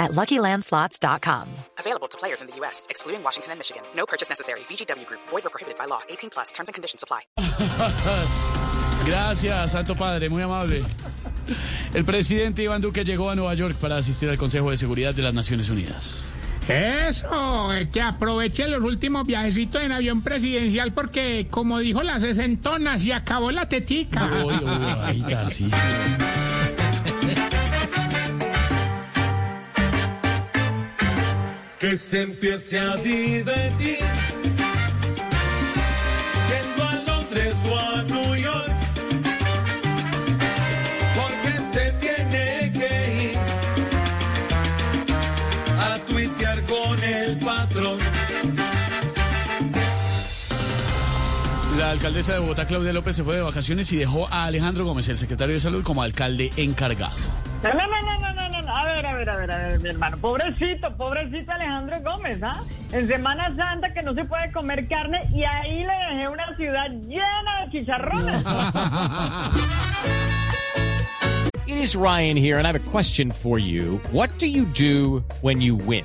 at LuckyLandSlots.com. Available to players in the U.S., excluding Washington and Michigan. No purchase necessary. VGW Group. Void or prohibited by law. 18 plus. Terms and conditions apply. Gracias, Santo Padre, muy amable. El presidente Iván Duque llegó a Nueva York para asistir al Consejo de Seguridad de las Naciones Unidas. Eso, que aproveche los últimos viajecitos en avión presidencial porque, como dijo la sesentona, se acabó la tetica. Uy, uy, ay, Tarcisio. que se empiece a divertir. Yendo a Londres o a New York, porque se tiene que ir a tuitear con el patrón. La alcaldesa de Bogotá, Claudia López, se fue de vacaciones y dejó a Alejandro Gómez, el secretario de Salud, como alcalde encargado. No, no, no, ver, a ver, a ver, a ver, mi hermano. Pobrecito, pobrecito Alejandro Gómez, ¿ah? En Semana Santa que no se puede comer carne y ahí le dejé una ciudad llena de chicharrones. It is Ryan here, and I have a question for you. What do you do when you win?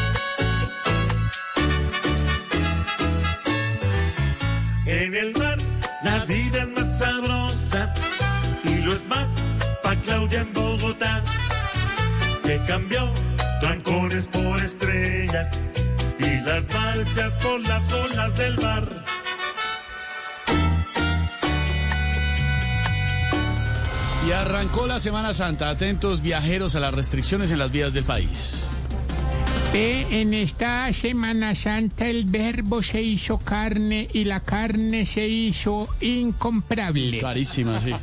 En el mar la vida es más sabrosa y lo es más pa' Claudia en Bogotá, que cambió trancones por estrellas y las barcas por las olas del mar. Y arrancó la Semana Santa. Atentos viajeros a las restricciones en las vías del país. Eh, en esta Semana Santa el verbo se hizo carne y la carne se hizo incomparable. Carísima, sí.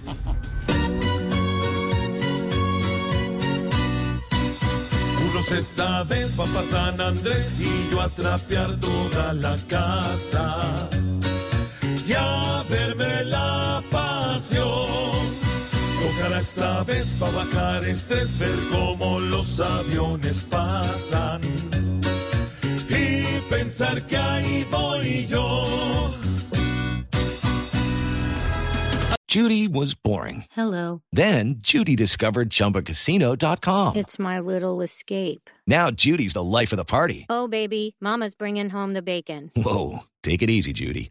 Unos esta vez va pa' San Andrés y yo a trapear toda la casa esta vez va a bajar estrés, ver cómo los aviones pasan y pensar que ahí voy yo. Judy was boring. Hello. Then Judy discovered ChumbaCasino.com. It's my little escape. Now Judy's the life of the party. Oh, baby, Mama's bringing home the bacon. Whoa, take it easy, Judy.